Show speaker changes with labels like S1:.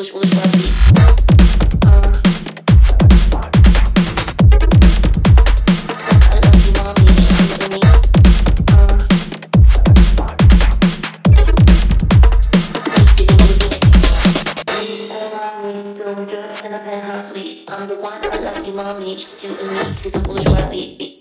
S1: Foolish, foolish, drugs in a penthouse suite. I'm the one I love you, mommy. You and me to the bourgeois beat.